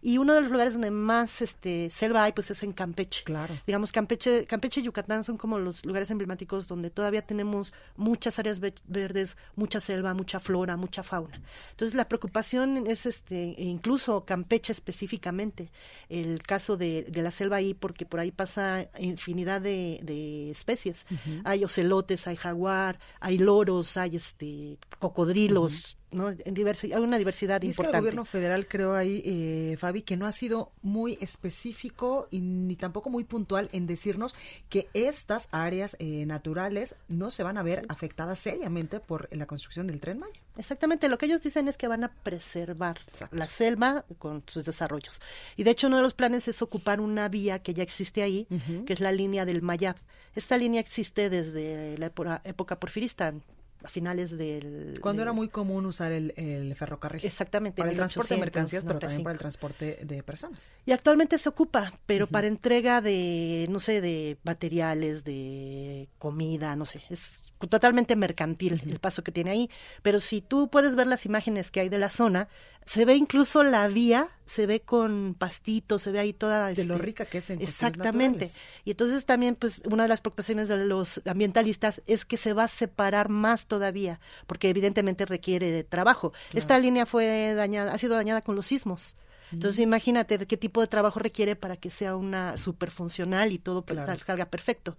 Y uno de los lugares donde más este selva hay, pues es en Campeche. Claro. Digamos, Campeche, Campeche y Yucatán son como los lugares emblemáticos donde todavía tenemos muchas áreas ve- verdes, mucha selva, mucha flora, mucha fauna. Entonces la preocupación es este, e incluso Campeche específicamente, el caso de, de la selva ahí, porque por ahí pasa infinidad de, de especies. Hay ocelotes, hay jaguar, hay loros, hay este cocodrilos, ¿no? En diversi- hay una diversidad Y es que el importante. gobierno federal creo ahí, eh, Fabi, que no ha sido muy específico y ni tampoco muy puntual en decirnos que estas áreas eh, naturales no se van a ver afectadas seriamente por la construcción del tren Maya. Exactamente, lo que ellos dicen es que van a preservar la selva con sus desarrollos. Y de hecho uno de los planes es ocupar una vía que ya existe ahí, que es la línea del Mayab. Esta línea existe desde la época porfirista, a finales del... Cuando del- era muy común usar el, el ferrocarril. Exactamente, Para el transporte de 1800, mercancías, pero también 95. para el transporte de personas. Y actualmente se ocupa, pero para entrega de, no sé, de materiales, de comida, no sé, es totalmente mercantil el paso que tiene ahí. Pero si tú puedes ver las imágenes que hay de la zona, se ve incluso la vía, se ve con pastitos, se ve ahí toda... De lo este, rica que es en Exactamente. Y entonces también, pues, una de las preocupaciones de los ambientalistas es que se va a separar más todavía, porque evidentemente requiere de trabajo. Esta línea fue dañada, ha sido dañada con los sismos. Entonces imagínate qué tipo de trabajo requiere para que sea una super funcional y todo Claro. salga perfecto.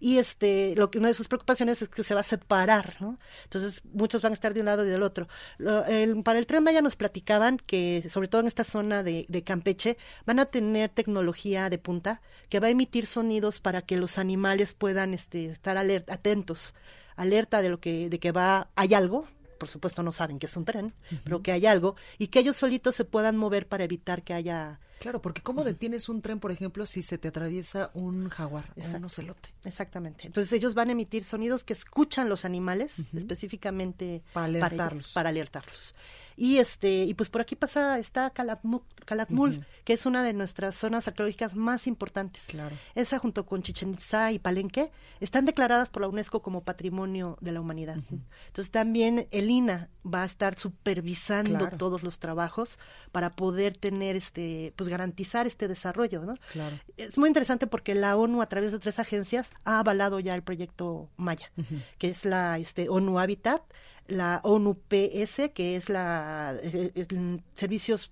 Y este, lo que una de sus preocupaciones es que se va a separar, ¿no? Entonces muchos van a estar de un lado y del otro. Lo- el- para el tren Maya nos platicaban que, sobre todo en esta zona de, de Campeche, van a tener tecnología de punta que va a emitir sonidos para que los animales puedan este, estar aler- atentos, alerta de lo que, de que va, hay algo, por supuesto no saben que es un tren, pero que hay algo, y que ellos solitos se puedan mover para evitar que haya... Claro, porque ¿cómo detienes un tren, por ejemplo, si se te atraviesa un jaguar o un ocelote? Exactamente. Entonces ellos van a emitir sonidos que escuchan los animales, específicamente Para ellos, alertarlos. para alertarlos. Y este, y pues por aquí pasa, está Calatmul, Calatmul, que es una de nuestras zonas arqueológicas más importantes. Claro. Esa junto con Chichen Itzá y Palenque están declaradas por la UNESCO como Patrimonio de la Humanidad. Entonces también el INA va a estar supervisando Claro. todos los trabajos para poder tener este, pues garantizar este desarrollo, ¿no? Claro. Es muy interesante porque la ONU a través de tres agencias ha avalado ya el proyecto Maya, que es la este, ONU Habitat, la ONU PS, que es la eh, es el servicios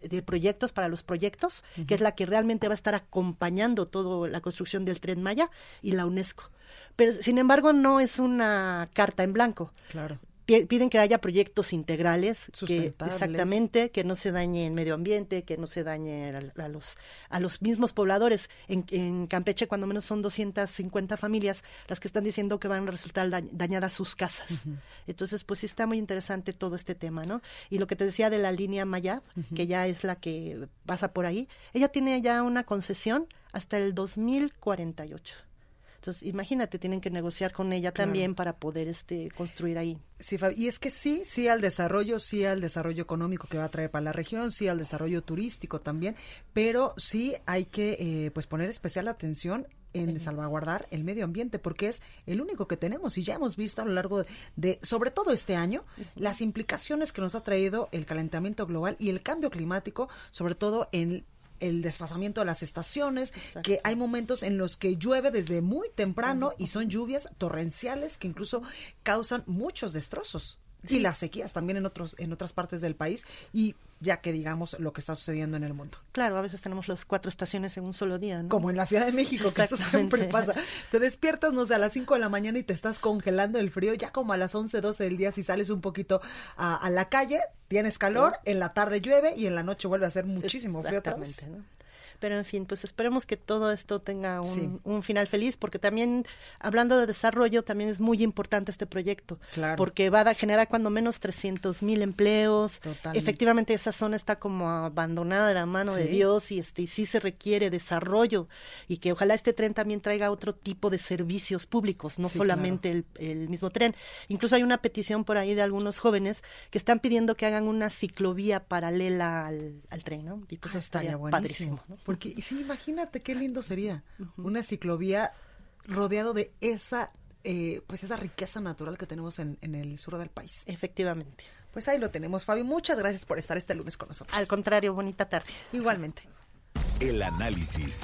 de proyectos para los proyectos, que es la que realmente va a estar acompañando toda la construcción del tren Maya, y la UNESCO. Pero sin embargo no es una carta en blanco. Claro. Pi- Piden que haya proyectos integrales, que exactamente, que no se dañe el medio ambiente, que no se dañe a, a los a los mismos pobladores. En, en Campeche, cuando menos son 250 familias las que están diciendo que van a resultar da- dañadas sus casas. Entonces, pues sí está muy interesante todo este tema, ¿no? Y lo que te decía de la línea Mayab, que ya es la que pasa por ahí, ella tiene ya una concesión hasta el 2048. Entonces, imagínate, tienen que negociar con ella Claro. también para poder este construir ahí. Sí, Fabi, y es que sí, sí al desarrollo, sí al desarrollo económico que va a traer para la región, sí al desarrollo turístico también, pero sí hay que eh, pues poner especial atención en salvaguardar el medio ambiente porque es el único que tenemos y ya hemos visto a lo largo de, de, sobre todo este año las implicaciones que nos ha traído el calentamiento global y el cambio climático sobre todo en el desfasamiento de las estaciones, que hay momentos en los que llueve desde muy temprano y son lluvias torrenciales que incluso causan muchos destrozos. Y las sequías también en otros en otras partes del país y ya que digamos lo que está sucediendo en el mundo. Claro, a veces tenemos las cuatro estaciones en un solo día, ¿no? Como en la Ciudad de México, que eso siempre pasa. Te despiertas, no sé, a las 5 de la mañana y te estás congelando el frío, ya como a las 11, 12 del día, si sales un poquito a, a la calle, tienes calor, en la tarde llueve y en la noche vuelve a hacer muchísimo frío otra vez. ¿no? Pero en fin, pues esperemos que todo esto tenga un, Sí. un final feliz, porque también, hablando de desarrollo, también es muy importante este proyecto, Claro. porque va a generar cuando menos 300 mil empleos. Totalmente. Efectivamente, esa zona está como abandonada de la mano de. Dios y, este, y sí se requiere desarrollo y que ojalá este tren también traiga otro tipo de servicios públicos, no Sí, solamente el, el mismo tren. Incluso hay una petición por ahí de algunos jóvenes que están pidiendo que hagan una ciclovía paralela al, al tren, ¿no? Y pues Ah, eso estaría padrísimo. buenísimo. Porque y sí, imagínate qué lindo sería una ciclovía rodeado de esa eh, pues esa riqueza natural que tenemos en, en, el sur del país. Efectivamente. Pues ahí lo tenemos, Fabi. Muchas gracias por estar este lunes con nosotros. Al contrario, bonita tarde. Igualmente. El análisis.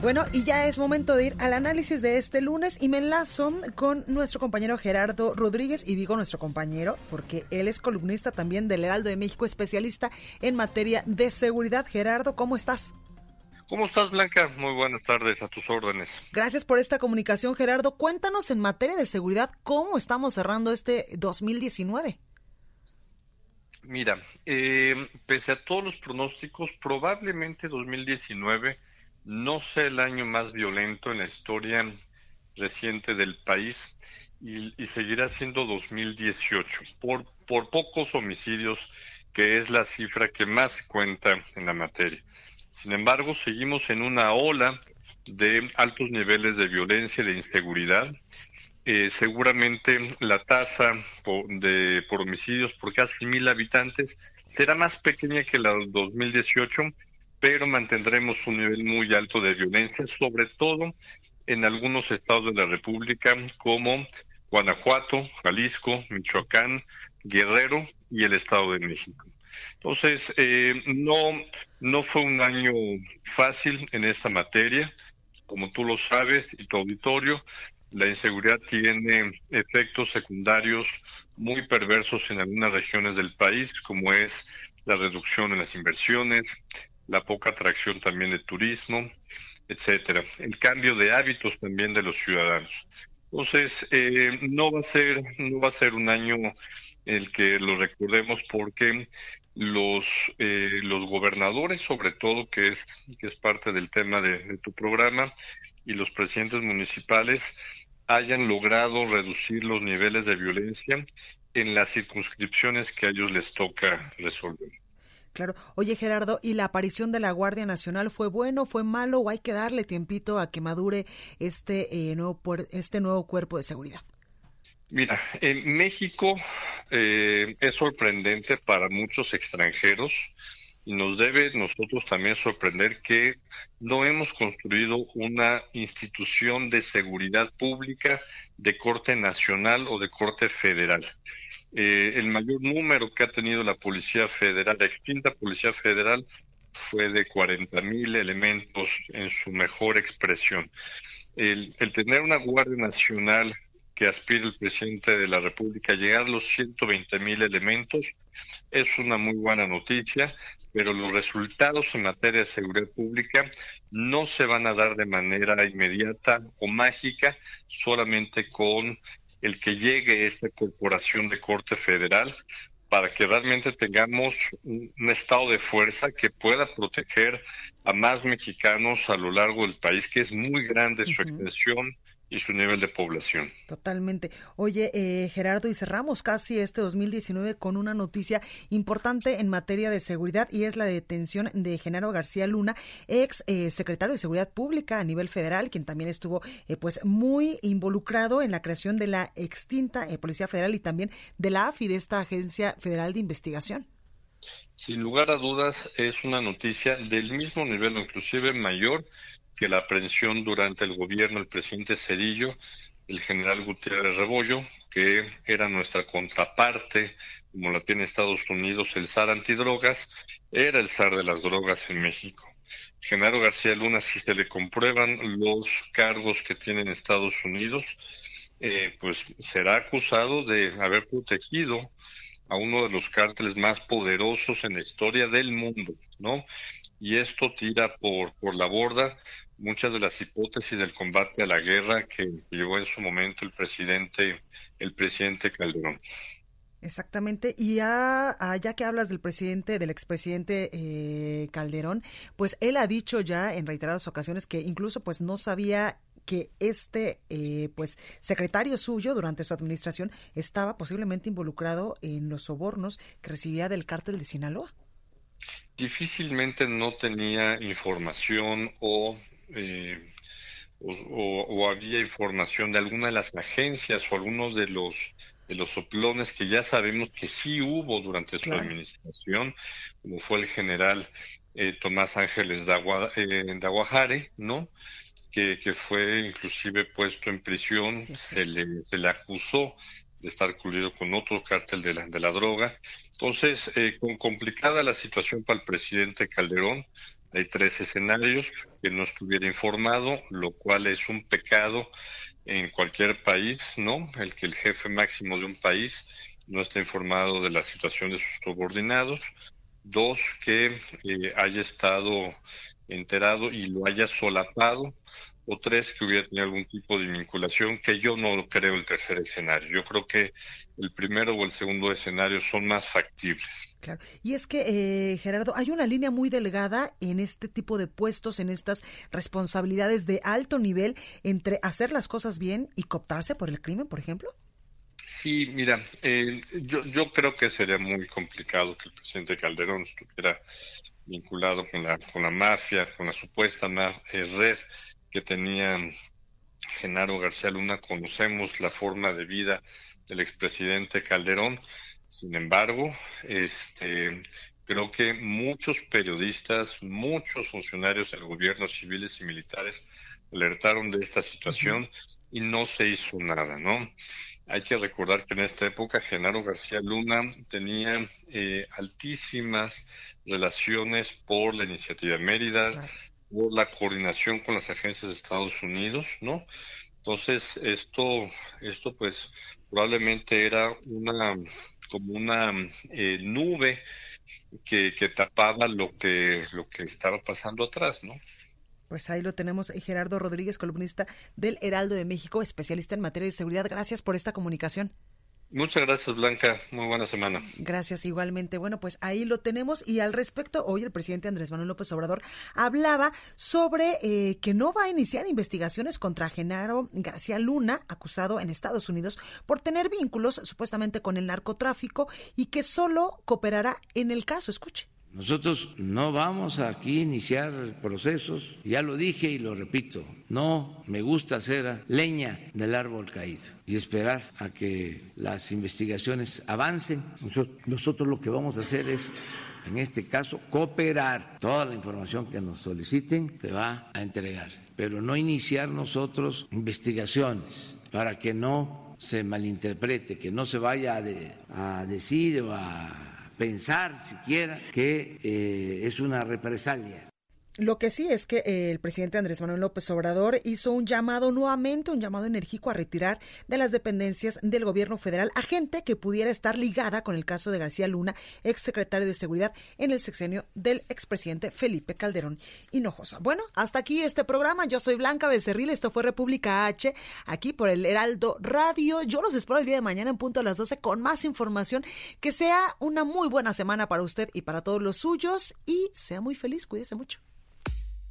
Bueno, y ya es momento de ir al análisis de este lunes y me enlazo con nuestro compañero Gerardo Rodríguez y digo nuestro compañero porque él es columnista también del Heraldo de México, especialista en materia de seguridad. Gerardo, ¿cómo estás? ¿Cómo estás, Blanca? Muy buenas tardes, a tus órdenes. Gracias por esta comunicación, Gerardo. Cuéntanos en materia de seguridad, ¿cómo estamos cerrando este 2019? Mira, eh, pese a todos los pronósticos, probablemente 2019 no sea el año más violento en la historia reciente del país y, y seguirá siendo 2018, por, por pocos homicidios, que es la cifra que más se cuenta en la materia. Sin embargo, seguimos en una ola de altos niveles de violencia y de inseguridad. Eh, seguramente la tasa de, por homicidios por casi mil habitantes será más pequeña que la del 2018, pero mantendremos un nivel muy alto de violencia, sobre todo en algunos estados de la República como Guanajuato, Jalisco, Michoacán, Guerrero y el Estado de México. Entonces, eh, no, no fue un año fácil en esta materia. Como tú lo sabes y tu auditorio, la inseguridad tiene efectos secundarios muy perversos en algunas regiones del país, como es la reducción en las inversiones, la poca atracción también de turismo, etcétera. El cambio de hábitos también de los ciudadanos. Entonces, eh, no va a ser, no va a ser un año el que lo recordemos porque los, eh, los gobernadores, sobre todo, que es, que es parte del tema de, tu programa, y los presidentes municipales hayan logrado reducir los niveles de violencia en las circunscripciones que a ellos les toca resolver. Claro. Oye, Gerardo, ¿y la aparición de la Guardia Nacional fue bueno, fue malo o hay que darle tiempito a que madure este, eh, nuevo, este nuevo cuerpo de seguridad? Mira, en México eh, es sorprendente para muchos extranjeros y nos debe nosotros también sorprender que no hemos construido una institución de seguridad pública de corte nacional o de corte federal. Eh, el mayor número que ha tenido la Policía Federal, la extinta Policía Federal, fue de 40 mil elementos en su mejor expresión. El, el tener una Guardia Nacional que aspira el presidente de la República a llegar a los 120 mil elementos es una muy buena noticia, pero los resultados en materia de seguridad pública no se van a dar de manera inmediata o mágica solamente con el que llegue esta corporación de corte federal para que realmente tengamos un, estado de fuerza que pueda proteger a más mexicanos a lo largo del país, que es muy grande uh -huh. su extensión y su nivel de población. Totalmente. Oye, eh, Gerardo, y cerramos casi este 2019 con una noticia importante en materia de seguridad y es la detención de Genaro García Luna, ex eh, secretario de Seguridad Pública a nivel federal, quien también estuvo eh, pues muy involucrado en la creación de la extinta eh, Policía Federal y también de la AFI, de esta Agencia Federal de Investigación. Sin lugar a dudas, es una noticia del mismo nivel, inclusive mayor, que la aprehensión durante el gobierno del presidente Cedillo, el general Gutiérrez Rebollo, que era nuestra contraparte, como la tiene Estados Unidos, el zar antidrogas, era el zar de las drogas en México. Genaro García Luna, si se le comprueban los cargos que tiene en Estados Unidos, eh, pues será acusado de haber protegido a uno de los cárteles más poderosos en la historia del mundo, ¿no? Y esto tira por, por la borda muchas de las hipótesis del combate a la guerra que llevó en su momento el presidente, el presidente Calderón. Exactamente. Y ya, ya que hablas del presidente, del expresidente eh, Calderón, pues él ha dicho ya en reiteradas ocasiones que incluso pues no sabía que este eh, pues secretario suyo durante su administración estaba posiblemente involucrado en los sobornos que recibía del cártel de Sinaloa. Difícilmente no tenía información o eh, o, o, o, había información de alguna de las agencias o algunos de los los soplones que ya sabemos que sí hubo durante su administración, como fue el general eh, Tomás Ángeles eh, Daguajare, ¿no? Que, que, fue inclusive puesto en prisión, se, le, se le acusó de estar cubierto con otro cártel de la, de la droga. Entonces, eh, con complicada la situación para el presidente Calderón, hay tres escenarios que no estuviera informado, lo cual es un pecado en cualquier país, ¿no? El que el jefe máximo de un país no esté informado de la situación de sus subordinados. Dos, que eh, haya estado enterado y lo haya solapado o tres que hubiera tenido algún tipo de vinculación, que yo no creo el tercer escenario. Yo creo que el primero o el segundo escenario son más factibles. Claro. Y es que, eh, Gerardo, hay una línea muy delgada en este tipo de puestos, en estas responsabilidades de alto nivel, entre hacer las cosas bien y cooptarse por el crimen, por ejemplo. Sí, mira, eh, yo, yo creo que sería muy complicado que el presidente Calderón estuviera vinculado con la, con la mafia, con la supuesta eh, red que tenía Genaro García Luna, conocemos la forma de vida del expresidente Calderón. Sin embargo, este, creo que muchos periodistas, muchos funcionarios del gobierno, civiles y militares, alertaron de esta situación y no se hizo nada, ¿no? Hay que recordar que en esta época Genaro García Luna tenía eh, altísimas relaciones por la iniciativa Mérida, la coordinación con las agencias de Estados Unidos, ¿no? Entonces, esto, esto pues probablemente era una, como una eh, nube que, que tapaba lo que, lo que estaba pasando atrás, ¿no? Pues ahí lo tenemos, Gerardo Rodríguez, columnista del Heraldo de México, especialista en materia de seguridad. Gracias por esta comunicación. Muchas gracias, Blanca. Muy buena semana. Gracias, igualmente. Bueno, pues ahí lo tenemos. Y al respecto, hoy el presidente Andrés Manuel López Obrador hablaba sobre eh, que no va a iniciar investigaciones contra Genaro García Luna, acusado en Estados Unidos por tener vínculos supuestamente con el narcotráfico y que solo cooperará en el caso. Escuche. Nosotros no vamos aquí a iniciar procesos, ya lo dije y lo repito, no me gusta hacer leña del árbol caído y esperar a que las investigaciones avancen. Nosotros, lo que vamos a hacer es en este caso, cooperar. Toda la información que nos soliciten se va a entregar, pero no iniciar nosotros investigaciones para que no se malinterprete, que no se vaya a, a decir o a pensar siquiera que eh, es una represalia. Lo que sí es que eh, el presidente Andrés Manuel López Obrador hizo un llamado nuevamente, un llamado enérgico a retirar de las dependencias del gobierno federal a gente que pudiera estar ligada con el caso de García Luna, exsecretario de Seguridad en el sexenio del expresidente Felipe Calderón Hinojosa. Bueno, hasta aquí este programa. Yo soy Blanca Becerril, esto fue República H, aquí por el Heraldo Radio. Yo los espero el día de mañana en punto a las 12 con más información. Que sea una muy buena semana para usted y para todos los suyos y sea muy feliz. Cuídese mucho.